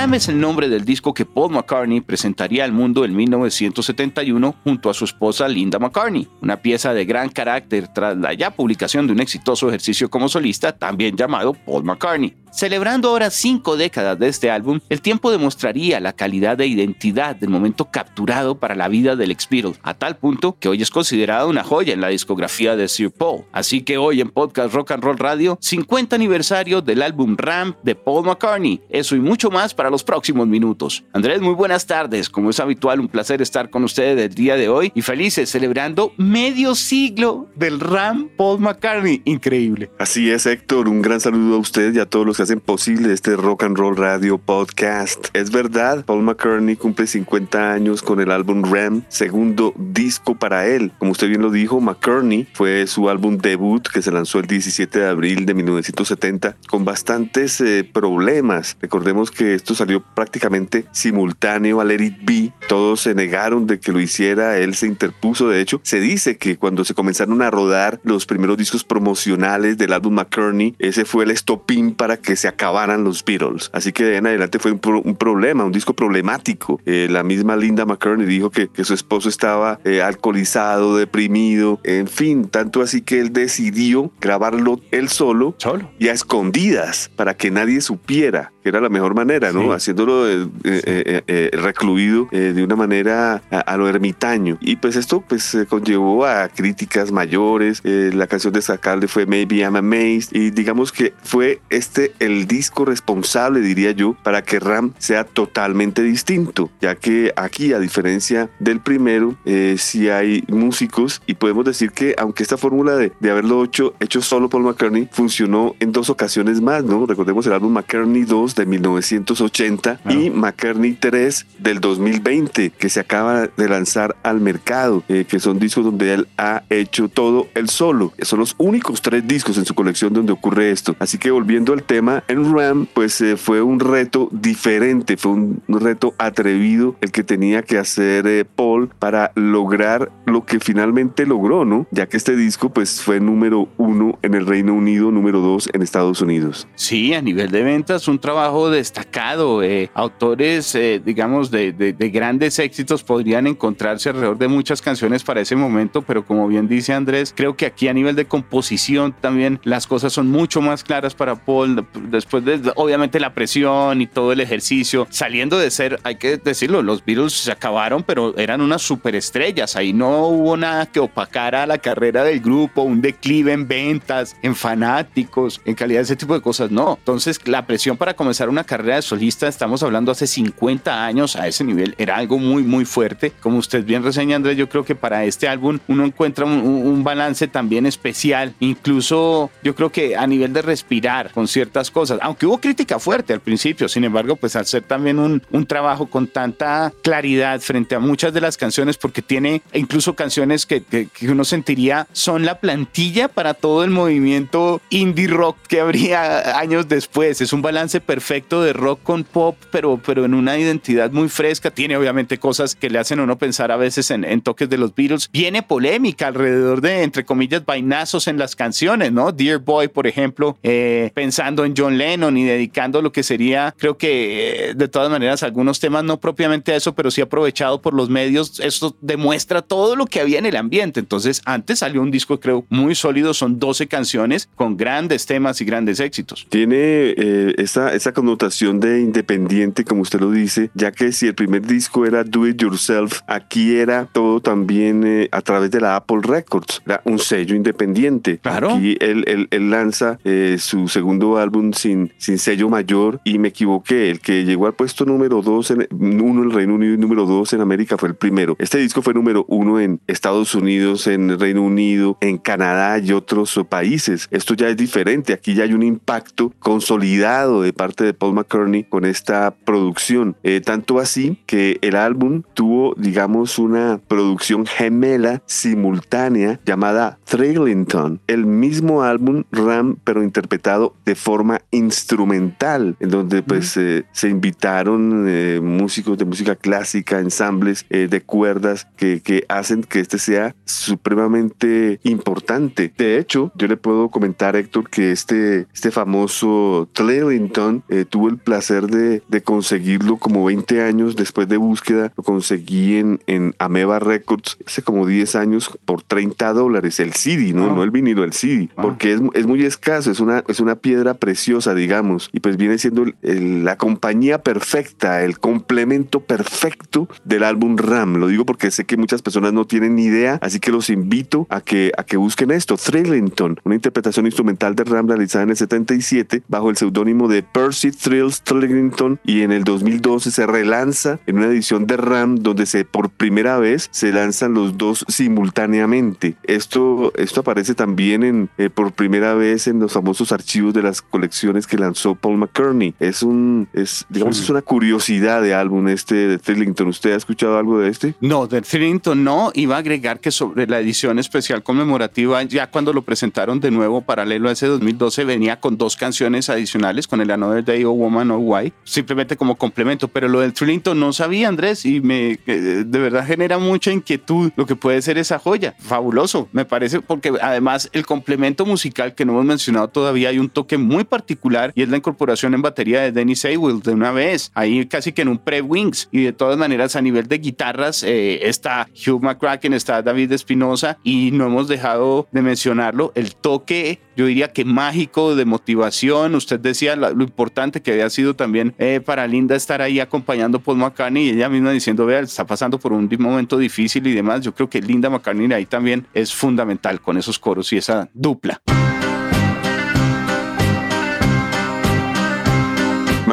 Es el nombre del disco que Paul McCartney presentaría al mundo en 1971 junto a su esposa Linda McCartney, una pieza de gran carácter tras la ya publicación de un exitoso ejercicio como solista también llamado Paul McCartney. Celebrando ahora cinco décadas de este álbum, el tiempo demostraría la calidad de identidad del momento capturado para la vida del ex a tal punto que hoy es considerado una joya en la discografía de Sir Paul. Así que hoy en Podcast Rock and Roll Radio, 50 aniversario del álbum Ram de Paul McCartney. Eso y mucho más para los próximos minutos. Andrés, muy buenas tardes. Como es habitual, un placer estar con ustedes el día de hoy y felices celebrando medio siglo del Ram Paul McCartney. Increíble. Así es, Héctor. Un gran saludo a usted y a todos los hacen posible este Rock and Roll Radio Podcast. Es verdad, Paul McCartney cumple 50 años con el álbum Ram, segundo disco para él. Como usted bien lo dijo, McCartney fue su álbum debut que se lanzó el 17 de abril de 1970 con bastantes eh, problemas. Recordemos que esto salió prácticamente simultáneo a Let It Be. Todos se negaron de que lo hiciera, él se interpuso. De hecho, se dice que cuando se comenzaron a rodar los primeros discos promocionales del álbum McCartney, ese fue el stopín para que se acabaran los Beatles. Así que de en adelante fue un, problema, un disco problemático. Eh, la misma Linda McCartney dijo que, su esposo estaba eh, alcoholizado, deprimido, en fin, tanto así que él decidió grabarlo él solo, solo y a escondidas para que nadie supiera que era la mejor manera, ¿no? Haciéndolo eh, recluido de una manera a, lo ermitaño. Y pues esto pues conllevó a críticas mayores. la canción destacable fue Maybe I'm Amazed y digamos que fue este el disco responsable, diría yo, para que Ram sea totalmente distinto, ya que aquí, a diferencia del primero, eh, si hay músicos y podemos decir que aunque esta fórmula de, haberlo hecho, hecho solo Paul McCartney funcionó en dos ocasiones más, ¿no? Recordemos el álbum McCartney 2 de 1980 y McCartney 3 del 2020, que se acaba de lanzar al mercado, eh, que son discos donde él ha hecho todo él solo. Son los únicos tres discos en su colección donde ocurre esto. Así que volviendo al tema, en Ram, pues eh, fue un reto diferente, fue un, reto atrevido el que tenía que hacer eh, Paul para lograr lo que finalmente logró, ¿no? Ya que este disco, pues fue número uno en el Reino Unido, número dos en Estados Unidos. Sí, a nivel de ventas, un trabajo destacado. Eh, autores, digamos, de, de grandes éxitos podrían encontrarse alrededor de muchas canciones para ese momento, pero como bien dice Andrés, creo que aquí a nivel de composición también las cosas son mucho más claras para Paul después de obviamente la presión y todo el ejercicio, saliendo de ser, hay que decirlo, los Beatles se acabaron, pero eran unas superestrellas. Ahí no hubo nada que opacara la carrera del grupo, un declive en ventas, en fanáticos, en calidad de ese tipo de cosas. No. Entonces, la presión para comenzar una carrera de solista, estamos hablando hace 50 años a ese nivel, era algo muy, muy fuerte. Como usted bien reseña, Andrés, yo creo que para este álbum uno encuentra un, un balance también especial. Incluso yo creo que a nivel de respirar con ciertas cosas aunque hubo crítica fuerte al principio, sin embargo, pues al ser también un, un trabajo con tanta claridad frente a muchas de las canciones, porque tiene incluso canciones que, que, uno sentiría son la plantilla para todo el movimiento indie rock que habría años después. Es un balance perfecto de rock con pop, pero, pero en una identidad muy fresca. Tiene obviamente cosas que le hacen a uno pensar a veces en, toques de los Beatles. Viene polémica alrededor de, entre comillas, vainazos en las canciones, ¿no? Dear Boy, por ejemplo, eh, pensando en John Lennon ni dedicando lo que sería, creo que eh, de todas maneras, algunos temas no propiamente a eso, pero sí aprovechado por los medios. Esto demuestra todo lo que había en el ambiente. Entonces, antes salió un disco, creo, muy sólido. Son 12 canciones con grandes temas y grandes éxitos. Tiene eh, esa, esta connotación de independiente, como usted lo dice, ya que si el primer disco era Do It Yourself, aquí era todo también eh, a través de la Apple Records, era un sello independiente. Claro. Aquí él, él- él lanza eh, su segundo álbum sin, sin sello mayor y me equivoqué, el que llegó al puesto número 2, en, uno en Reino Unido y número 2 en América fue el primero. Este disco fue número uno en Estados Unidos, en Reino Unido, en Canadá y otros países. Esto ya es diferente, aquí ya hay un impacto consolidado de parte de Paul McCartney con esta producción. Eh, tanto así que el álbum tuvo, digamos, una producción gemela simultánea llamada Trailington. El mismo álbum Ram, pero interpretado de forma instrumental, en donde pues eh, se invitaron eh, músicos de música clásica, ensambles de cuerdas que, que hacen que este sea supremamente importante. De hecho, yo le puedo comentar, Héctor, que este, este famoso Trailington eh, tuvo el placer de, de conseguirlo como 20 años después de búsqueda. Lo conseguí en, en Ameba Records hace como 10 años por 30 dólares. El CD, ¿no? Ah. No el vinilo, el CD. Ah. Porque es, es muy escaso, es una, es una piedra preciosa, digamos. Y pues viene siendo el- el- la compañía perfecta, el complemento perfecto del álbum Ram. Lo digo porque sé que muchas personas no tienen ni idea, así que los invito a que, a que busquen esto. Thrillington, una interpretación instrumental de Ram realizada en el 77 bajo el seudónimo de Percy Thrills Thrillington y en el 2012 se relanza en una edición de Ram donde se por primera vez se lanzan los dos simultáneamente. Esto, esto aparece también en, eh, por primera vez en los famosos archivos de las colecciones que lanzó Paul McCartney. Es un, es, digamos, Sí. es una curiosidad de álbum este de Thrillington. ¿Usted ha escuchado algo de este? No, de Thrillington no. Iba a agregar que sobre la edición especial conmemorativa, ya cuando lo presentaron de nuevo paralelo a ese 2012, venía con dos canciones adicionales, con el Another O Woman or Why, simplemente como complemento. Pero lo del Thrillington no sabía, Andrés, y me eh, de verdad genera mucha inquietud lo que puede ser esa joya. Fabuloso, me parece, porque además el complemento musical que no hemos mencionado todavía hay un toque muy particular y es la incorporación en batería de Dennis Sewell de una vez, ahí casi que en un pre-wings. Y de todas maneras, a nivel de guitarras, eh, está Hugh McCracken, está David Espinosa y no hemos dejado de mencionarlo, el toque, yo diría que mágico de motivación. Usted decía lo importante que había sido también eh, para Linda estar ahí acompañando a Paul McCartney y ella misma diciendo, vea, está pasando por un momento difícil y demás. Yo creo que Linda McCartney ahí también es fundamental con esos coros y esa dupla.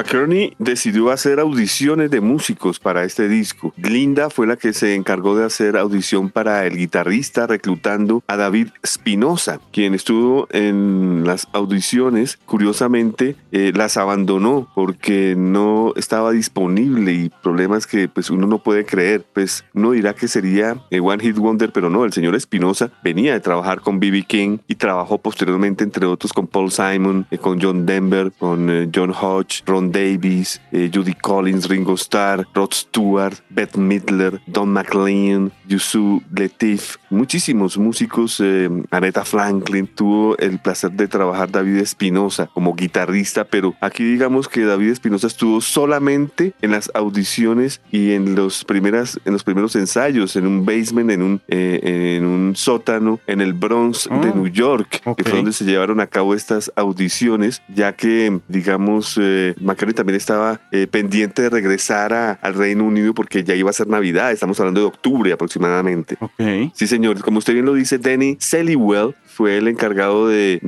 McCartney decidió hacer audiciones de músicos para este disco. Linda fue la que se encargó de hacer audición para el guitarrista, reclutando a David Spinoza, quien estuvo en las audiciones. Curiosamente, eh, las abandonó porque no estaba disponible y problemas que pues uno no puede creer. Pues uno dirá que sería eh, One Hit Wonder, pero no, el señor Espinosa venía de trabajar con B.B. King y trabajó posteriormente, entre otros, con Paul Simon, eh, con John Denver, con eh, John Hodge, Ron Davis, eh, Judy Collins, Ringo Starr, Rod Stewart, Beth Midler, Don McLean, Yusuf Lateef, muchísimos músicos, eh, Aretha Franklin, tuvo el placer de trabajar David Espinosa como guitarrista, pero aquí digamos que David Espinosa estuvo solamente en las audiciones y en los primeras, en los primeros ensayos, en un basement, en un, eh, en un sótano, en el Bronx de Ah, New York, que fue donde se llevaron a cabo estas audiciones, ya que, digamos, eh, McCartney también estaba eh, pendiente de regresar a- al Reino Unido porque ya iba a ser Navidad, estamos hablando de octubre aproximadamente. Ok. Sí, señor. Como usted bien lo dice, Danny Seliwell fue el encargado de,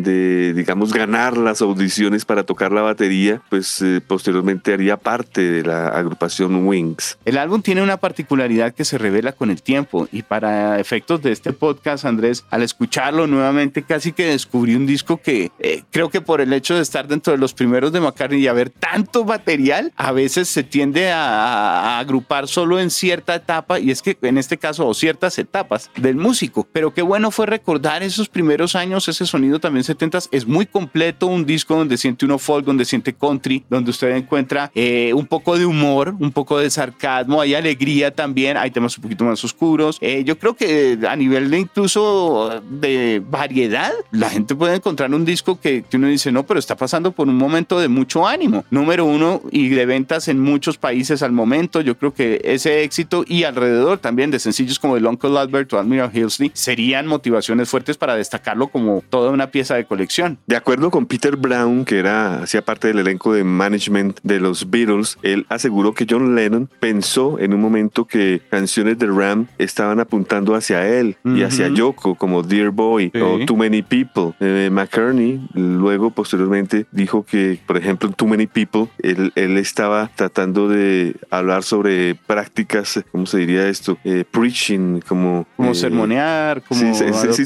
digamos, ganar las audiciones para tocar la batería, pues eh, posteriormente haría parte de la agrupación Wings. El álbum tiene una particularidad que se revela con el tiempo y para efectos de este podcast, Andrés, al escucharlo nuevamente casi que descubrí un disco que eh, creo que por el hecho de estar dentro de los primeros de McCartney y haber tanto material, a veces se tiende a, a agrupar solo en cierta etapa y es que en este caso o ciertas etapas del músico. Pero qué bueno fue recordar esos primeros años, ese sonido también 70 es muy completo, un disco donde siente uno folk, donde siente country, donde usted encuentra eh, un poco de humor, un poco de sarcasmo, hay alegría también, hay temas un poquito más oscuros. Eh, yo creo que a nivel de incluso de variedad, la gente puede encontrar un disco que, que uno dice, no, pero está pasando por un momento de mucho ánimo. Número uno y de ventas en muchos países al momento. Yo creo que ese éxito y alrededor también de sencillos como el Uncle Albert o Admiral Hillsley serían motivaciones fuertes para destacar sacarlo como toda una pieza de colección. De acuerdo con Peter Brown, que era hacía parte del elenco de management de los Beatles, él aseguró que John Lennon pensó en un momento que canciones de Ram estaban apuntando hacia él y hacia Yoko, como Dear Boy o Too Many People. Eh, McCartney luego posteriormente dijo que, por ejemplo, en Too Many People, él, él, estaba tratando de hablar sobre prácticas, ¿cómo se diría esto? Eh, preaching, como... Como eh, sermonear, como... Sí, sí, sí,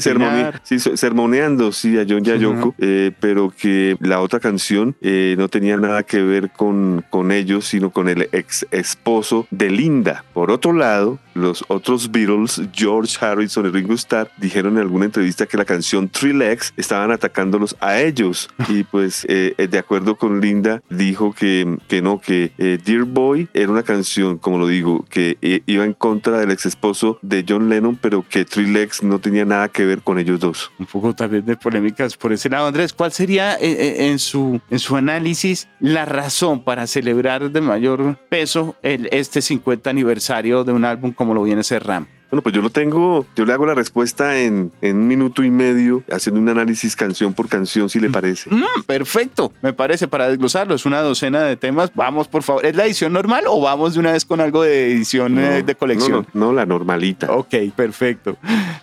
sermoneando, sí, a John Yayoko, eh, pero que la otra canción no tenía nada que ver con, con ellos, sino con el ex esposo de Linda. Por otro lado, los otros Beatles, George Harrison y Ringo Starr, dijeron en alguna entrevista que la canción Three Legs estaban atacándolos a ellos. Y pues, eh, eh, de acuerdo con Linda, dijo que, que no, que eh, Dear Boy era una canción, como lo digo, que iba en contra del ex esposo de John Lennon, pero que Three Legs no tenía nada que ver con ellos dos. Un poco también de polémicas por ese lado. Andrés, ¿cuál sería en, su, en su análisis la razón para celebrar de mayor peso el, este 50 aniversario de un álbum como lo viene a ser RAM? Bueno, pues yo lo tengo, yo le hago la respuesta en, en un minuto y medio, haciendo un análisis canción por canción, si le mm. parece. Mm, perfecto, me parece, para desglosarlo, es una docena de temas. Vamos, por favor, ¿es la edición normal o vamos de una vez con algo de edición eh, de colección? No, no, la normalita. Ok, perfecto.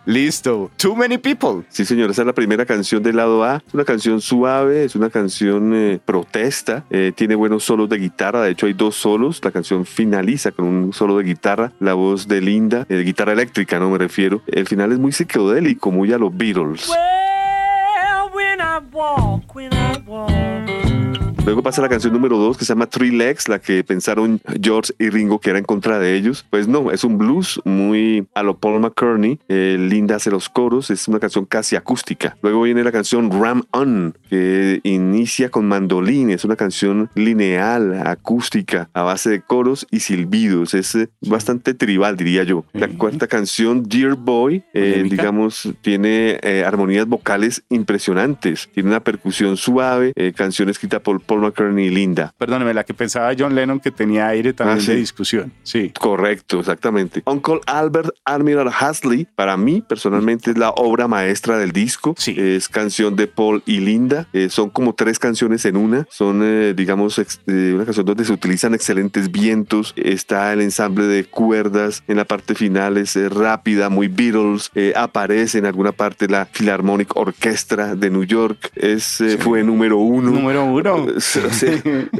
Listo. Too Many People. Sí, señor, esa es la primera canción del lado A. Es una canción suave, es una canción eh, protesta, eh, tiene buenos solos de guitarra, de hecho hay dos solos. La canción finaliza con un solo de guitarra, la voz de Linda, de guitarra no me refiero. El final es muy psicodélico, muy a los Beatles. Luego pasa la canción número 2 que se llama Three Legs, la que pensaron George y Ringo que era en contra de ellos. Pues no, es un blues muy a lo Paul McCartney. Eh, Linda hace los coros, es una canción casi acústica. Luego viene la canción Ram On, que inicia con mandolín, es una canción lineal, acústica, a base de coros y silbidos. Es eh, bastante tribal, diría yo. La cuarta canción, Dear Boy, eh, digamos, tiene armonías vocales impresionantes. Tiene una percusión suave, canción escrita por Paul McCartney y Linda. Perdóneme, la que pensaba John Lennon que tenía aire también ah, de discusión. Sí. Correcto, exactamente. Uncle Albert Admiral Hasley, para mí personalmente es la obra maestra del disco. Sí. Es canción de Paul y Linda. Eh, son como tres canciones en una. Son, eh, digamos, eh, una canción donde se utilizan excelentes vientos. Está el ensamble de cuerdas en la parte final, es rápida, muy Beatles. aparece en alguna parte la Philharmonic Orchestra de New York. Es, Fue número uno. Número uno.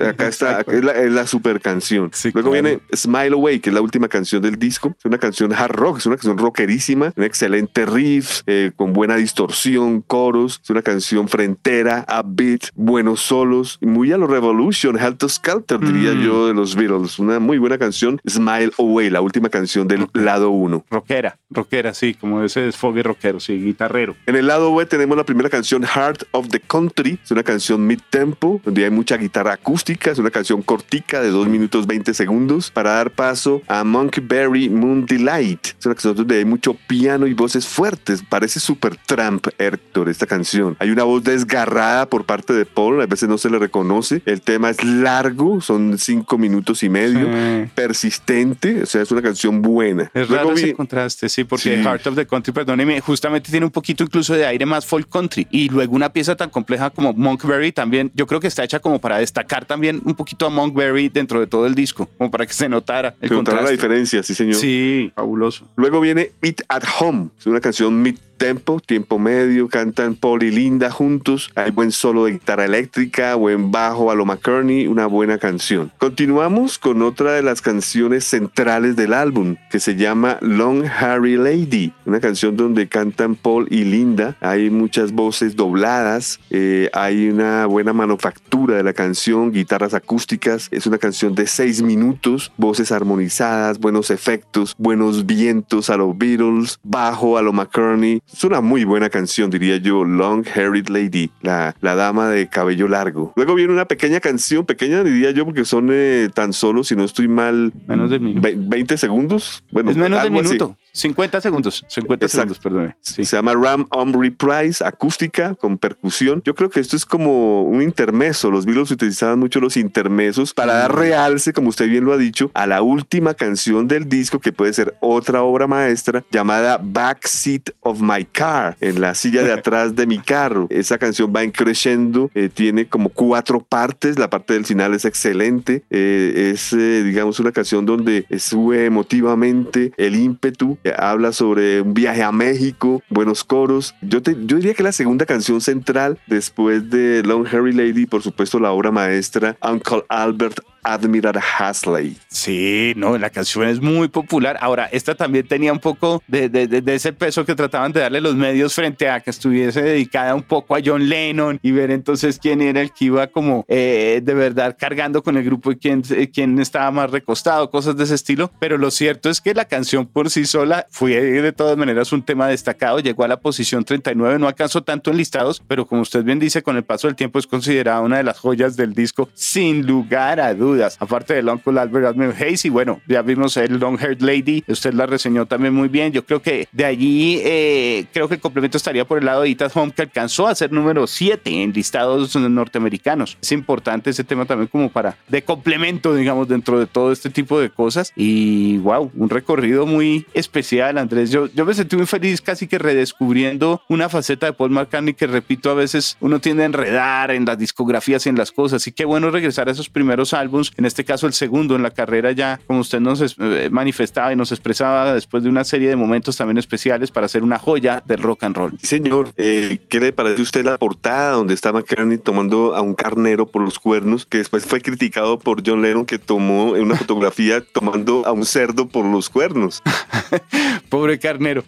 Acá está, es la, super canción. Luego viene Smile Away, que es la última canción del disco. Es una canción hard rock, es una canción rockerísima, un excelente riff, eh, con buena distorsión, coros. Es una canción frentera, upbeat, buenos solos, muy a lo Revolution, Helter Skelter, diría mm. yo, de los Beatles. Una muy buena canción, Smile Away, la última canción del lado uno. Rockera, rockera, sí, como ese desfogue rockero, sí, guitarrero. En el lado B tenemos la primera canción, Heart of the Country. Es una canción mid-tempo, donde hay mucha guitarra acústica. Es una canción cortica de 2 minutos 20 segundos para dar paso a Monkberry Moon Delight. Es una canción donde hay mucho piano y voces fuertes. Parece super Trump, Héctor, esta canción. Hay una voz desgarrada por parte de Paul, a veces no se le reconoce. El tema es largo, son 5 minutos y medio, persistente, o sea, es una canción buena. Es raro ese contraste, sí, porque Heart of the Country, perdóneme, justamente tiene un poquito incluso de aire más folk country. Y luego una pieza tan compleja como Monkberry también, yo creo que está hecha como para destacar también un poquito a Monkberry dentro de todo el disco, como para que se notara el contraste. la diferencia, sí señor. Sí, fabuloso. Luego viene It at Home, es una canción mid tempo, tiempo medio, cantan Paul y Linda juntos, hay buen solo de guitarra eléctrica, buen bajo a lo McCartney, una buena canción. Continuamos con otra de las canciones centrales del álbum, que se llama Long Harry Lady, una canción donde cantan Paul y Linda, hay muchas voces dobladas, eh, hay una buena manufactura de la canción, guitarras acústicas, es una canción de seis minutos, voces armonizadas, buenos efectos, buenos vientos a los Beatles, bajo a lo McCartney, es una muy buena canción, diría yo, Long Haired Lady, la, la dama de cabello largo. Luego viene una pequeña canción, pequeña diría yo, porque son eh, tan solo, si no estoy mal, menos de 20 segundos. Bueno, es menos de minuto. 50 segundos, 50 segundos, perdón. Se llama Ram Omri Prize, acústica con percusión. Yo creo que esto es como un intermeso. Los Los Beatles utilizaban mucho los intermesos para dar realce, como usted bien lo ha dicho, a la última canción del disco, que puede ser otra obra maestra, llamada Backseat of My Car, en la silla de atrás de mi carro. Esa canción va en crescendo, eh, tiene como cuatro partes, la parte del final es excelente, eh, es, eh, digamos, una canción donde sube emotivamente el ímpetu, habla sobre un viaje a México, buenos coros. Yo, te, yo diría que la segunda canción central, después de Long Hairy Lady, por supuesto la obra maestra, Uncle Albert Admiral Hasley. Sí, no, la canción es muy popular. Ahora, esta también tenía un poco de, de, ese peso que trataban de darle los medios frente a que estuviese dedicada un poco a John Lennon y ver entonces quién era el que iba como eh, de verdad cargando con el grupo y quién, eh, quién estaba más recostado, cosas de ese estilo. Pero lo cierto es que la canción por sí sola fue de todas maneras un tema destacado. Llegó a la posición 39, no alcanzó tanto en listados, pero como usted bien dice, con el paso del tiempo es considerada una de las joyas del disco, sin lugar a dudas aparte del Uncle Albert Admiral Hayes, y bueno, ya vimos el Long Haired Lady, usted la reseñó también muy bien. Yo creo que de allí, eh, creo que el complemento estaría por el lado de Ethan Home, que alcanzó a ser número 7 en listados norteamericanos. Es importante ese tema también como para de complemento, digamos, dentro de todo este tipo de cosas. Y wow, un recorrido muy especial, Andrés. Yo, yo me sentí muy feliz casi que redescubriendo una faceta de Paul McCartney que, repito, a veces uno tiende a enredar en las discografías y en las cosas. Y qué bueno regresar a esos primeros en este caso el segundo en la carrera ya, como usted nos eh, manifestaba y nos expresaba después de una serie de momentos también especiales para hacer una joya del rock and roll. señor, eh, ¿qué le parece a usted la portada donde está McCartney tomando a un carnero por los cuernos, que después fue criticado por John Lennon que tomó una fotografía tomando a un cerdo por los cuernos? Pobre carnero.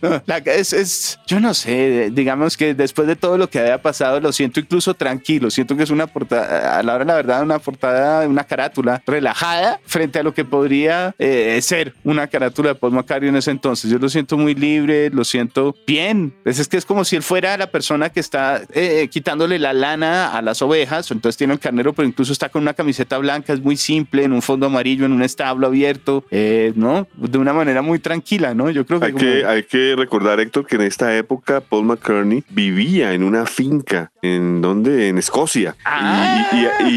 es, es, yo no sé, digamos que después de todo lo que había pasado, lo siento incluso tranquilo, siento que es una portada, a la hora la verdad, una portada, una carátula relajada frente a lo que podría eh, ser una carátula de Paul McCartney en ese entonces. Yo lo siento muy libre, lo siento bien. Pues es que es como si él fuera la persona que está eh, quitándole la lana a las ovejas, entonces tiene el carnero, pero incluso está con una camiseta blanca, es muy simple, en un fondo amarillo, en un establo abierto, eh, ¿no? De una manera muy tranquila, ¿no? Yo creo que... Hay, que, hay que recordar, Héctor, que en esta época Paul McCartney vivía en una finca, ¿en donde? En Escocia.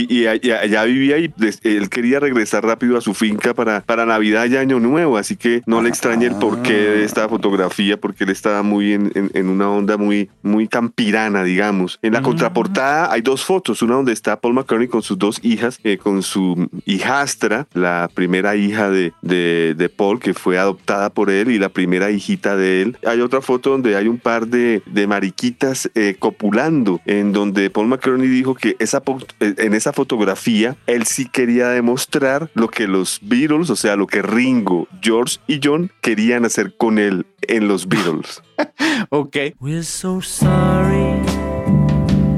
Y, allá vivía y él quería regresar rápido a su finca para, para Navidad y Año Nuevo, así que no le extrañe el porqué de esta fotografía, porque él estaba muy en, en, una onda muy, muy campirana, digamos. En la contraportada hay dos fotos, una donde está Paul McCartney con sus dos hijas, eh, con su hijastra, la primera hija de, de, de, Paul, que fue adoptada por él, y la primera hijita de él. Hay otra foto donde hay un par de, de mariquitas eh, copulando, en donde Paul McCartney dijo que esa, eh, en esa fotografía él sí quería demostrar lo que los Beatles, o sea, lo que Ringo, George y John querían hacer con él en los Beatles. ok. We're so sorry.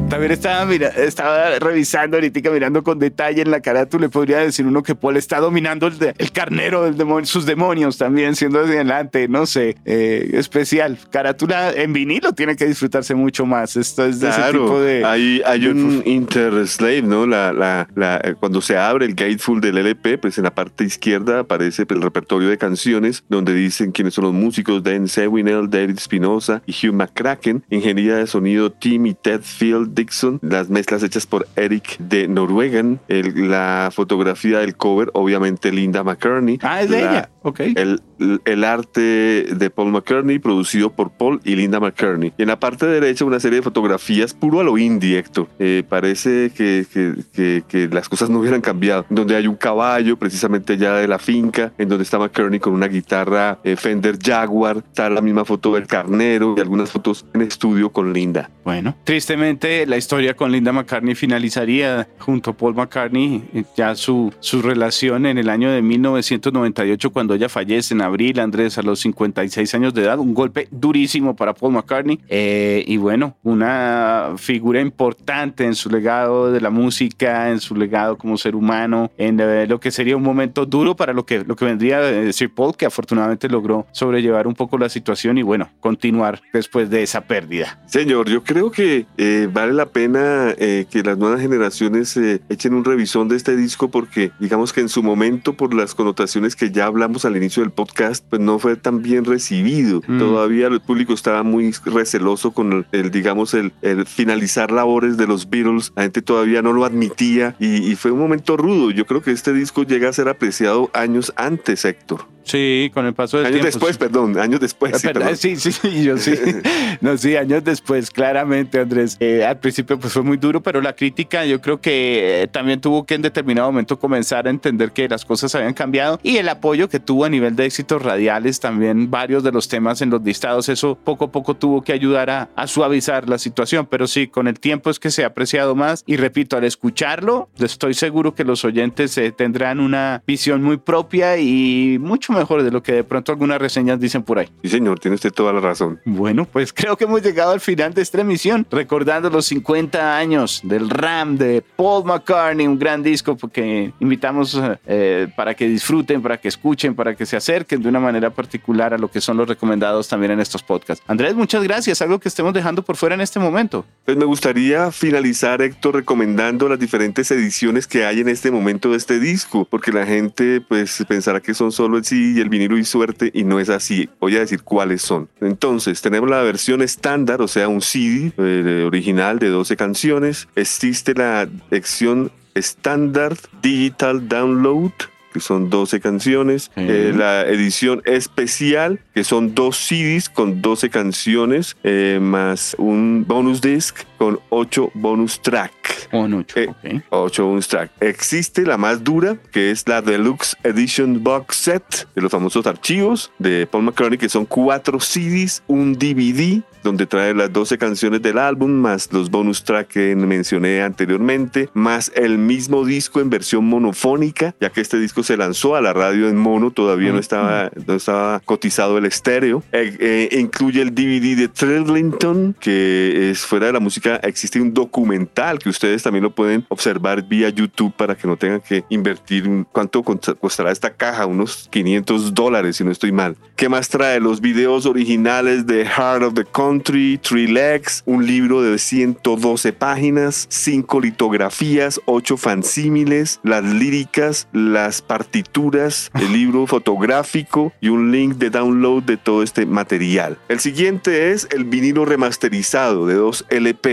También estaba, mira, estaba revisando ahorita, mirando con detalle en la carátula. Le podría decir uno que Paul está dominando el, el carnero del demonio, sus demonios también, siendo adelante, no sé, eh, especial. Carátula en vinilo tiene que disfrutarse mucho más. Esto es de ese tipo de. Hay, hay un Interslave, ¿no? La, la, la, cuando se abre el gateful del LP, pues en la parte izquierda aparece el repertorio de canciones donde dicen quiénes son los músicos: Dan Sewinell, David Spinoza y Hugh McCracken. Ingeniería de sonido Tim y Ted Field Dixon, las mezclas hechas por Eric de Noruegan, la fotografía del cover, obviamente Linda McCartney. Ah, es de ella, ok. El, el, arte de Paul McCartney, producido por Paul y Linda McCartney. Y en la parte derecha una serie de fotografías puro a lo indirecto. Eh, parece que, que, que, las cosas no hubieran cambiado. Donde hay un caballo, precisamente ya de la finca, en donde está McCartney con una guitarra eh, Fender Jaguar, está la misma foto del carnero y algunas fotos en estudio con Linda. Bueno, tristemente la historia con Linda McCartney finalizaría junto a Paul McCartney, eh, ya su, su relación en el año de 1998 cuando ella fallece en abril, Andrés, a los 56 años de edad, un golpe durísimo para Paul McCartney eh, y bueno, una figura importante en su legado de la música, en su legado como ser humano, en lo que sería un momento duro para lo que, lo que vendría a decir Paul, que afortunadamente logró sobrellevar un poco la situación y bueno, continuar después de esa pérdida. Señor, yo creo que eh, vale la pena eh, que las nuevas generaciones eh, echen un revisón de este disco porque digamos que en su momento por las connotaciones que ya hablamos al inicio del podcast pues no fue tan bien recibido. Mm. Todavía el público estaba muy receloso con el, digamos el, finalizar labores de los Beatles. La gente todavía no lo admitía y, y fue un momento rudo. Yo creo que este disco llega a ser apreciado años antes, Héctor. Sí, con el paso del años tiempo. Años después, perdón, años después. Sí, sí, sí, yo sí. no, sí, años después, claramente, Andrés. Eh, al principio pues fue muy duro, pero la crítica yo creo que eh, también tuvo que en determinado momento comenzar a entender que las cosas habían cambiado y el apoyo que tuvo a nivel de éxitos radiales, también varios de los temas en los listados, eso poco a poco tuvo que ayudar a, a suavizar la situación, pero sí, con el tiempo es que se ha apreciado más y repito, al escucharlo, estoy seguro que los oyentes eh, tendrán una visión muy propia y mucho mejor de lo que de pronto algunas reseñas dicen por ahí. Sí, señor, tiene usted toda la razón. Bueno, pues creo que hemos llegado al final de esta emisión, recordando los 50 años del RAM de Paul McCartney, un gran disco porque invitamos eh, para que disfruten, para que escuchen, para que se acerquen de una manera particular a lo que son los recomendados también en estos podcasts. Andrés, muchas gracias. Algo que estemos dejando por fuera en este momento. Pues me gustaría finalizar, Héctor, recomendando las diferentes ediciones que hay en este momento de este disco, porque la gente pues pensará que son solo el CD y el vinilo y suerte y no es así. Voy a decir cuáles son. Entonces, tenemos la versión estándar, o sea, un CD eh, original de 12 canciones. Existe la sección estándar Digital Download que son 12 canciones, eh, la edición especial, que son dos CDs con 12 canciones, eh, más un bonus disc con 8 bonus track. 8, eh, bonus track. Existe la más dura, que es la Deluxe Edition Box Set, de los famosos archivos de Paul McCartney, que son 4 CDs, un DVD, donde trae las 12 canciones del álbum, más los bonus track que mencioné anteriormente, más el mismo disco en versión monofónica, ya que este disco se lanzó a la radio en mono, todavía no, estaba, no estaba cotizado el estéreo. Eh, eh, incluye el DVD de Thrillington, que es fuera de la música, existe un documental que ustedes también lo pueden observar vía YouTube para que no tengan que invertir. ¿Cuánto costará esta caja? Unos 500 dólares, si no estoy mal. ¿Qué más trae? Los videos originales de Heart of the Country, Three Legs, un libro de 112 páginas, 5 litografías, 8 fansímiles, las líricas, las partituras, el libro fotográfico y un link de download de todo este material. El siguiente es el vinilo remasterizado de dos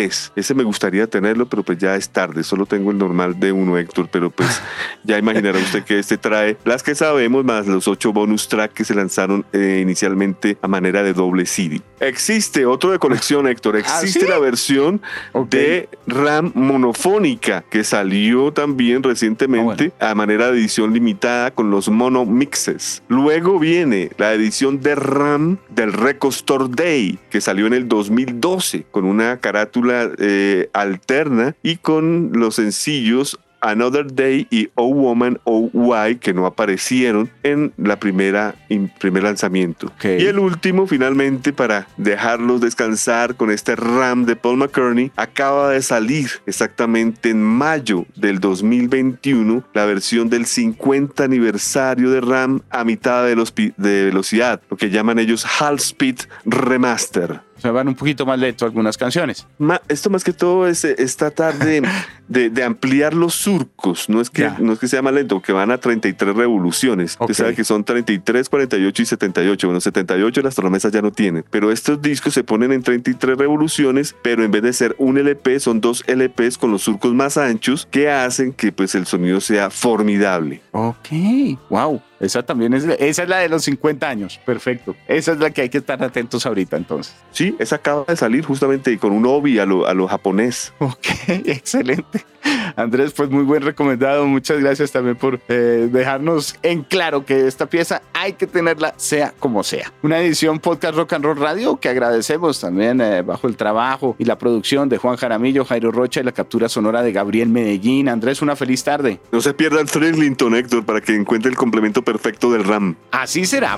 LPs. Ese me gustaría tenerlo, pero pues ya es tarde. Solo tengo el normal de uno, Héctor, pero pues ya imaginará usted que este trae las que sabemos más los 8 bonus tracks que se lanzaron eh, inicialmente a manera de doble CD. Existe otro de colección, Héctor. ¿Ah, Existe la versión de RAM monofónica que salió también recientemente ah, a manera de edición limitada con los mono mixes. Luego viene la edición de RAM del Record Store Day que salió en el 2012 con una carátula eh, alterna y con los sencillos Another Day y Oh Woman, Oh Why, que no aparecieron en la primera primer lanzamiento. Y el último, finalmente, para dejarlos descansar con este RAM de Paul McCartney, acaba de salir exactamente en mayo del 2021 la versión del 50 aniversario de RAM a mitad de, de velocidad, lo que llaman ellos Half Speed Remaster. Sea, van un poquito más lento algunas canciones. esto más que todo es, es tratar de, de, ampliar los surcos. No es, que, no es que sea más lento, que van a 33 revoluciones. Usted sabe que son 33, 48 y 78. Bueno, 78 las tornamesas ya no tienen. Pero estos discos se ponen en 33 revoluciones, pero en vez de ser un LP, son dos LPs con los surcos más anchos que hacen que pues el sonido sea formidable. Ok, wow. Esa también es, esa es la de los 50 años. Perfecto. Esa es la que hay que estar atentos ahorita entonces. Sí, esa acaba de salir justamente con un obi a lo, a lo japonés. Ok, excelente. Andrés, pues muy buen recomendado. Muchas gracias también por eh, dejarnos en claro que esta pieza hay que tenerla sea como sea. Una edición podcast Rock and Roll Radio que agradecemos también eh, bajo el trabajo y la producción de Juan Jaramillo, Jairo Rocha y la captura sonora de Gabriel Medellín. Andrés, una feliz tarde. No se pierda el Thrillington, Héctor, para que encuentre el complemento perfecto del RAM. Así será.